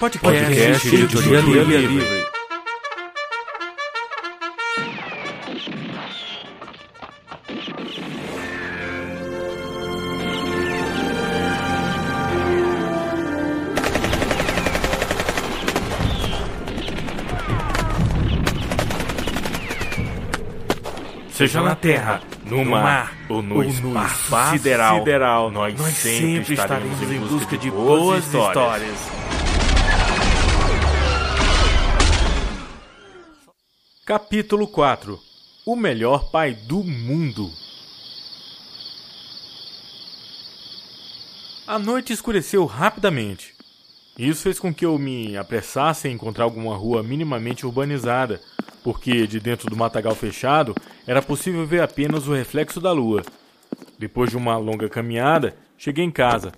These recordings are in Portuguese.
Podcast, Podcast Editoria Livre. Livre. Seja na terra, no mar ou no, ou espaço, no sideral, sideral, nós, nós sempre estaremos em busca de boas histórias. histórias. Capítulo 4 O melhor pai do mundo. A noite escureceu rapidamente. Isso fez com que eu me apressasse em encontrar alguma rua minimamente urbanizada, porque de dentro do matagal fechado era possível ver apenas o reflexo da lua. Depois de uma longa caminhada, cheguei em casa.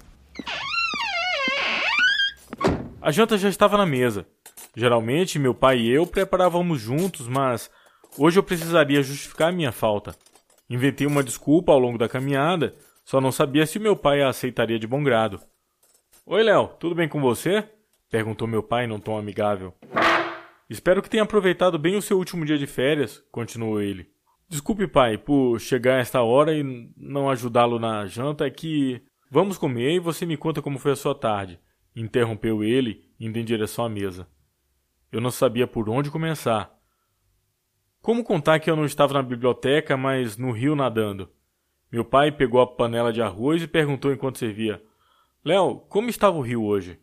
A janta já estava na mesa. Geralmente, meu pai e eu preparávamos juntos, mas hoje eu precisaria justificar minha falta. Inventei uma desculpa ao longo da caminhada, só não sabia se meu pai a aceitaria de bom grado. Oi, Léo, tudo bem com você? perguntou meu pai num tom amigável. Espero que tenha aproveitado bem o seu último dia de férias, continuou ele. Desculpe, pai, por chegar a esta hora e não ajudá-lo na janta, é que vamos comer e você me conta como foi a sua tarde, interrompeu ele, indo em direção à mesa. Eu não sabia por onde começar. Como contar que eu não estava na biblioteca, mas no rio nadando? Meu pai pegou a panela de arroz e perguntou enquanto servia: Léo, como estava o rio hoje?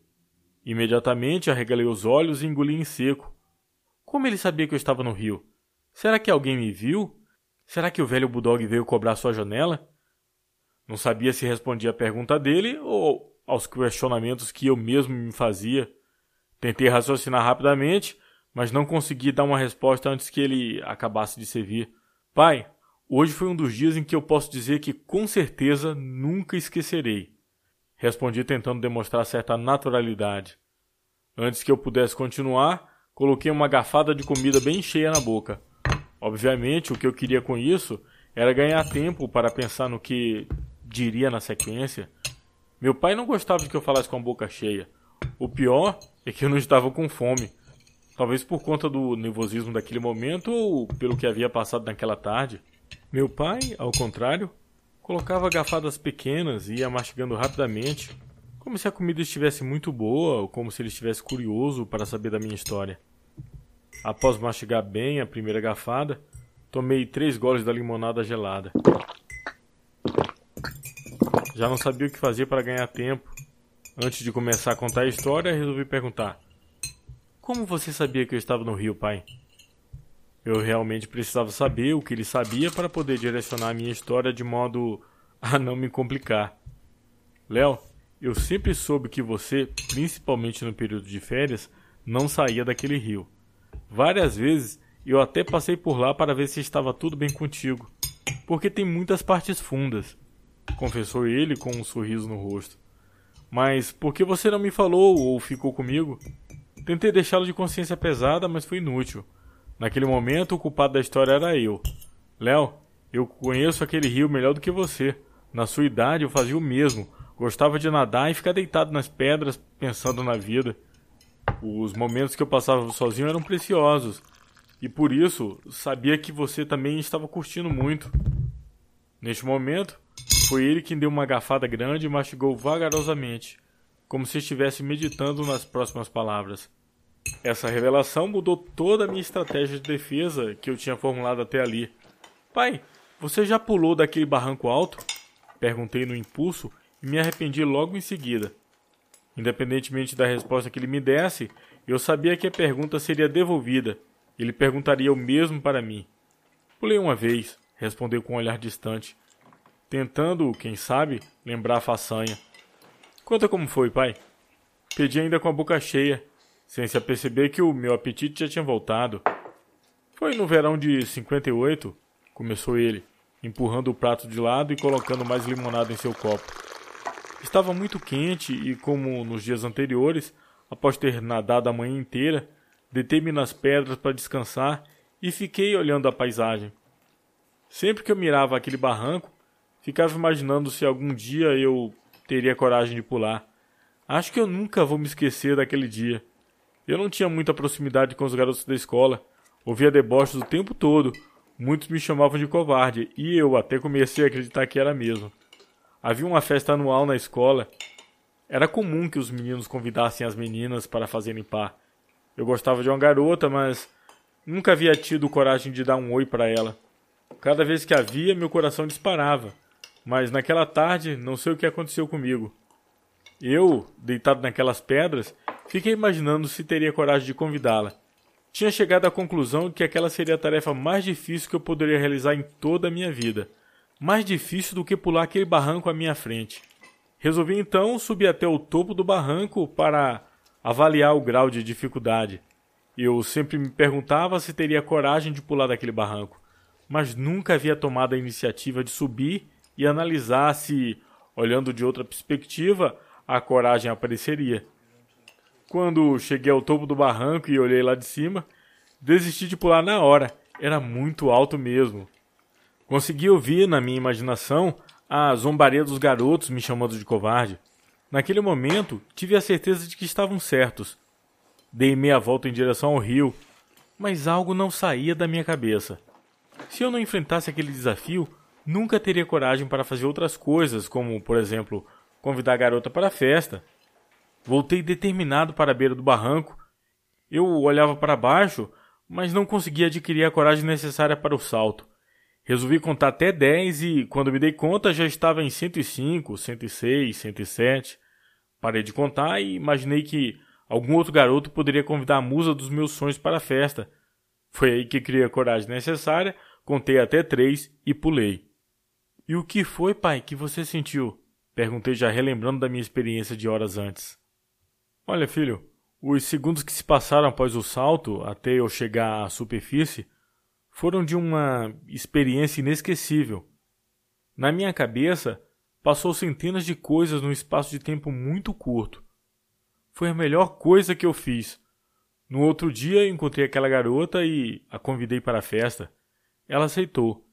Imediatamente arregalei os olhos e engoli em seco. Como ele sabia que eu estava no rio? Será que alguém me viu? Será que o velho Bulldog veio cobrar sua janela? Não sabia se respondia à pergunta dele ou aos questionamentos que eu mesmo me fazia. Tentei raciocinar rapidamente, mas não consegui dar uma resposta antes que ele acabasse de servir. Pai, hoje foi um dos dias em que eu posso dizer que com certeza nunca esquecerei. Respondi tentando demonstrar certa naturalidade. Antes que eu pudesse continuar, coloquei uma garfada de comida bem cheia na boca. Obviamente, o que eu queria com isso era ganhar tempo para pensar no que diria na sequência. Meu pai não gostava de que eu falasse com a boca cheia. O pior é que eu não estava com fome. Talvez por conta do nervosismo daquele momento ou pelo que havia passado naquela tarde. Meu pai, ao contrário, colocava gafadas pequenas e ia mastigando rapidamente, como se a comida estivesse muito boa ou como se ele estivesse curioso para saber da minha história. Após mastigar bem a primeira gafada, tomei três goles da limonada gelada. Já não sabia o que fazer para ganhar tempo Antes de começar a contar a história, resolvi perguntar: Como você sabia que eu estava no Rio, pai? Eu realmente precisava saber o que ele sabia para poder direcionar a minha história de modo a não me complicar. Léo, eu sempre soube que você, principalmente no período de férias, não saía daquele rio. Várias vezes eu até passei por lá para ver se estava tudo bem contigo, porque tem muitas partes fundas, confessou ele com um sorriso no rosto. Mas por que você não me falou ou ficou comigo? Tentei deixá-lo de consciência pesada, mas foi inútil. Naquele momento, o culpado da história era eu. Léo, eu conheço aquele rio melhor do que você. Na sua idade, eu fazia o mesmo. Gostava de nadar e ficar deitado nas pedras, pensando na vida. Os momentos que eu passava sozinho eram preciosos. E por isso, sabia que você também estava curtindo muito. Neste momento, foi ele quem deu uma garfada grande e mastigou vagarosamente, como se estivesse meditando nas próximas palavras. Essa revelação mudou toda a minha estratégia de defesa que eu tinha formulado até ali. Pai, você já pulou daquele barranco alto? Perguntei no impulso e me arrependi logo em seguida. Independentemente da resposta que ele me desse, eu sabia que a pergunta seria devolvida. Ele perguntaria o mesmo para mim. Pulei uma vez, respondeu com um olhar distante tentando, quem sabe, lembrar a façanha. Conta como foi, pai. Pedi ainda com a boca cheia, sem se aperceber que o meu apetite já tinha voltado. Foi no verão de 58, começou ele, empurrando o prato de lado e colocando mais limonada em seu copo. Estava muito quente e, como nos dias anteriores, após ter nadado a manhã inteira, detei-me nas pedras para descansar e fiquei olhando a paisagem. Sempre que eu mirava aquele barranco, Ficava imaginando se algum dia eu teria coragem de pular. Acho que eu nunca vou me esquecer daquele dia. Eu não tinha muita proximidade com os garotos da escola. Ouvia deboches o tempo todo. Muitos me chamavam de covarde e eu até comecei a acreditar que era mesmo. Havia uma festa anual na escola. Era comum que os meninos convidassem as meninas para fazerem par. Eu gostava de uma garota, mas nunca havia tido coragem de dar um oi para ela. Cada vez que a via, meu coração disparava. Mas naquela tarde, não sei o que aconteceu comigo. Eu, deitado naquelas pedras, fiquei imaginando se teria coragem de convidá-la. Tinha chegado à conclusão que aquela seria a tarefa mais difícil que eu poderia realizar em toda a minha vida. Mais difícil do que pular aquele barranco à minha frente. Resolvi então subir até o topo do barranco para avaliar o grau de dificuldade. Eu sempre me perguntava se teria coragem de pular daquele barranco, mas nunca havia tomado a iniciativa de subir e analisar se, olhando de outra perspectiva, a coragem apareceria. Quando cheguei ao topo do barranco e olhei lá de cima, desisti de pular na hora. Era muito alto mesmo. Consegui ouvir na minha imaginação a zombaria dos garotos me chamando de covarde. Naquele momento, tive a certeza de que estavam certos. Dei meia volta em direção ao rio, mas algo não saía da minha cabeça. Se eu não enfrentasse aquele desafio, nunca teria coragem para fazer outras coisas, como, por exemplo, convidar a garota para a festa. Voltei determinado para a beira do barranco. Eu olhava para baixo, mas não conseguia adquirir a coragem necessária para o salto. Resolvi contar até 10 e, quando me dei conta, já estava em 105, 106, 107. Parei de contar e imaginei que algum outro garoto poderia convidar a musa dos meus sonhos para a festa. Foi aí que criei a coragem necessária, contei até três e pulei. E o que foi, pai, que você sentiu? Perguntei já relembrando da minha experiência de horas antes. Olha, filho, os segundos que se passaram após o salto, até eu chegar à superfície, foram de uma experiência inesquecível. Na minha cabeça, passou centenas de coisas num espaço de tempo muito curto. Foi a melhor coisa que eu fiz. No outro dia, encontrei aquela garota e a convidei para a festa. Ela aceitou.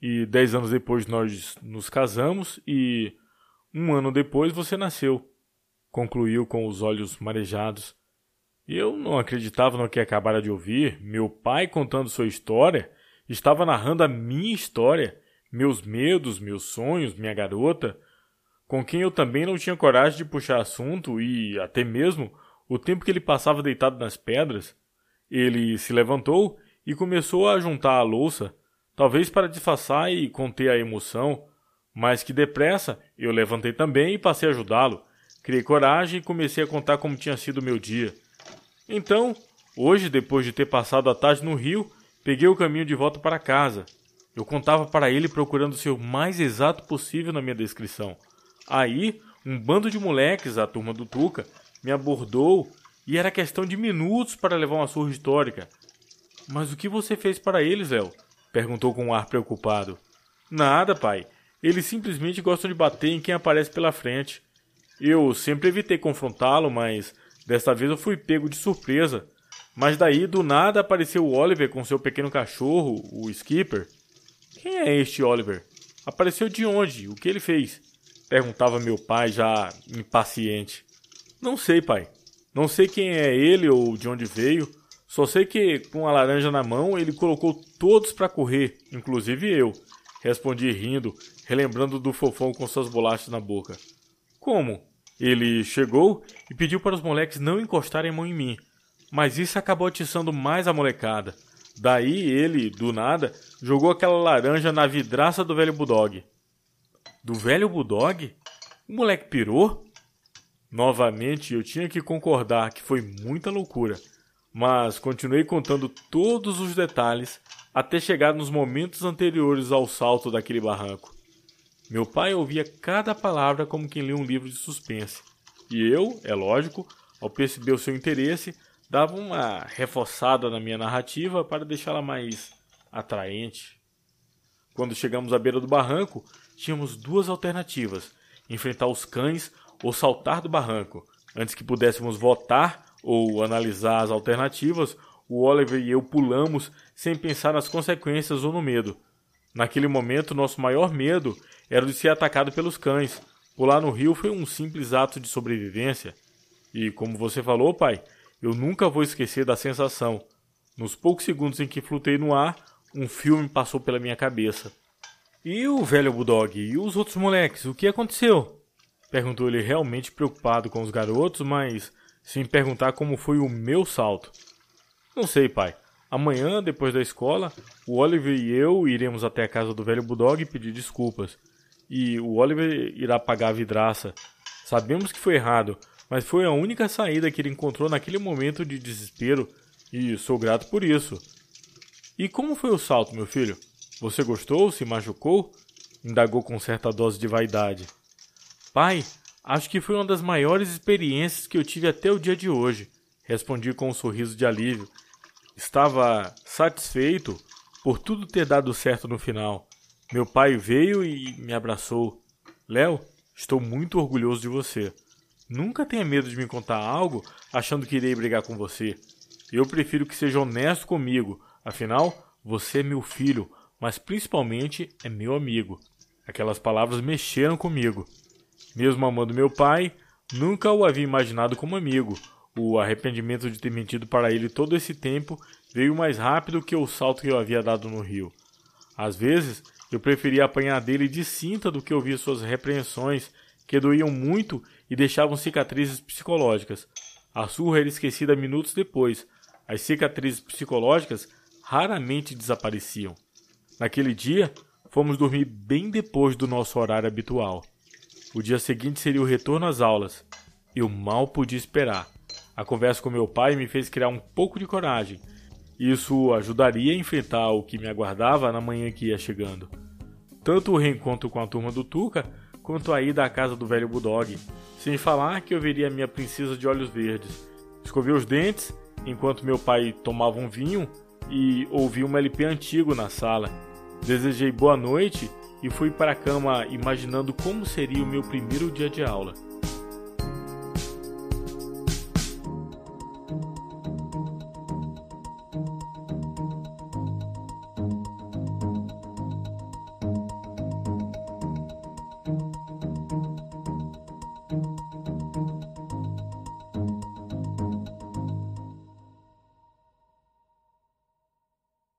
E dez anos depois nós nos casamos e um ano depois você nasceu concluiu com os olhos marejados. Eu não acreditava no que acabara de ouvir. Meu pai contando sua história estava narrando a minha história, meus medos, meus sonhos, minha garota, com quem eu também não tinha coragem de puxar assunto e até mesmo o tempo que ele passava deitado nas pedras. Ele se levantou e começou a juntar a louça, talvez para disfarçar e conter a emoção, mas que depressa eu levantei também e passei a ajudá-lo. Criei coragem e comecei a contar como tinha sido o meu dia. Então, hoje, depois de ter passado a tarde no rio, peguei o caminho de volta para casa. Eu contava para ele procurando ser o mais exato possível na minha descrição. Aí, um bando de moleques, a turma do Tuca, me abordou e era questão de minutos para levar uma surra histórica. Mas o que você fez para eles, El? perguntou com um ar preocupado. Nada, pai. Eles simplesmente gostam de bater em quem aparece pela frente. Eu sempre evitei confrontá-lo, mas desta vez eu fui pego de surpresa. Mas daí, do nada, apareceu o Oliver com seu pequeno cachorro, o Skipper. Quem é este Oliver? Apareceu de onde? O que ele fez? Perguntava meu pai, já impaciente. Não sei, pai. Não sei quem é ele ou de onde veio. Só sei que, com a laranja na mão, ele colocou todos para correr, inclusive eu. Respondi rindo, relembrando do fofão com suas bolachas na boca. Como? Ele chegou e pediu para os moleques não encostarem a mão em mim, mas isso acabou atiçando mais a molecada. Daí ele, do nada, jogou aquela laranja na vidraça do velho Bulldog. Do velho Bulldog? O moleque pirou? Novamente eu tinha que concordar que foi muita loucura, mas continuei contando todos os detalhes até chegar nos momentos anteriores ao salto daquele barranco. Meu pai ouvia cada palavra como quem lê um livro de suspense. E eu, é lógico, ao perceber o seu interesse, dava uma reforçada na minha narrativa para deixá-la mais atraente. Quando chegamos à beira do barranco, tínhamos duas alternativas: enfrentar os cães ou saltar do barranco. Antes que pudéssemos votar ou analisar as alternativas, o Oliver e eu pulamos sem pensar nas consequências ou no medo. Naquele momento, nosso maior medo era de ser atacado pelos cães, Pular no rio foi um simples ato de sobrevivência. E como você falou, pai, eu nunca vou esquecer da sensação. Nos poucos segundos em que flutei no ar, um filme passou pela minha cabeça. E o velho Bulldog? E os outros moleques? O que aconteceu? Perguntou ele realmente preocupado com os garotos, mas sem perguntar como foi o meu salto. Não sei, pai. Amanhã, depois da escola, o Oliver e eu iremos até a casa do velho Bulldog pedir desculpas. E o Oliver irá pagar a vidraça. Sabemos que foi errado, mas foi a única saída que ele encontrou naquele momento de desespero e sou grato por isso. E como foi o salto, meu filho? Você gostou? Se machucou? Indagou com certa dose de vaidade. Pai, acho que foi uma das maiores experiências que eu tive até o dia de hoje. Respondi com um sorriso de alívio. Estava satisfeito por tudo ter dado certo no final. Meu pai veio e me abraçou. Léo, estou muito orgulhoso de você. Nunca tenha medo de me contar algo achando que irei brigar com você. Eu prefiro que seja honesto comigo, afinal, você é meu filho, mas principalmente é meu amigo. Aquelas palavras mexeram comigo. Mesmo amando meu pai, nunca o havia imaginado como amigo. O arrependimento de ter mentido para ele todo esse tempo veio mais rápido que o salto que eu havia dado no rio. Às vezes, eu preferia apanhar dele de cinta do que ouvir suas repreensões que doíam muito e deixavam cicatrizes psicológicas. A surra era esquecida minutos depois. As cicatrizes psicológicas raramente desapareciam. Naquele dia, fomos dormir bem depois do nosso horário habitual. O dia seguinte seria o retorno às aulas. Eu mal podia esperar. A conversa com meu pai me fez criar um pouco de coragem. Isso ajudaria a enfrentar o que me aguardava na manhã que ia chegando. Tanto o reencontro com a turma do Tuca quanto a ida à casa do velho Bulldog, sem falar que eu veria minha princesa de olhos verdes. Escovei os dentes enquanto meu pai tomava um vinho e ouvi um LP antigo na sala. Desejei boa noite e fui para a cama imaginando como seria o meu primeiro dia de aula.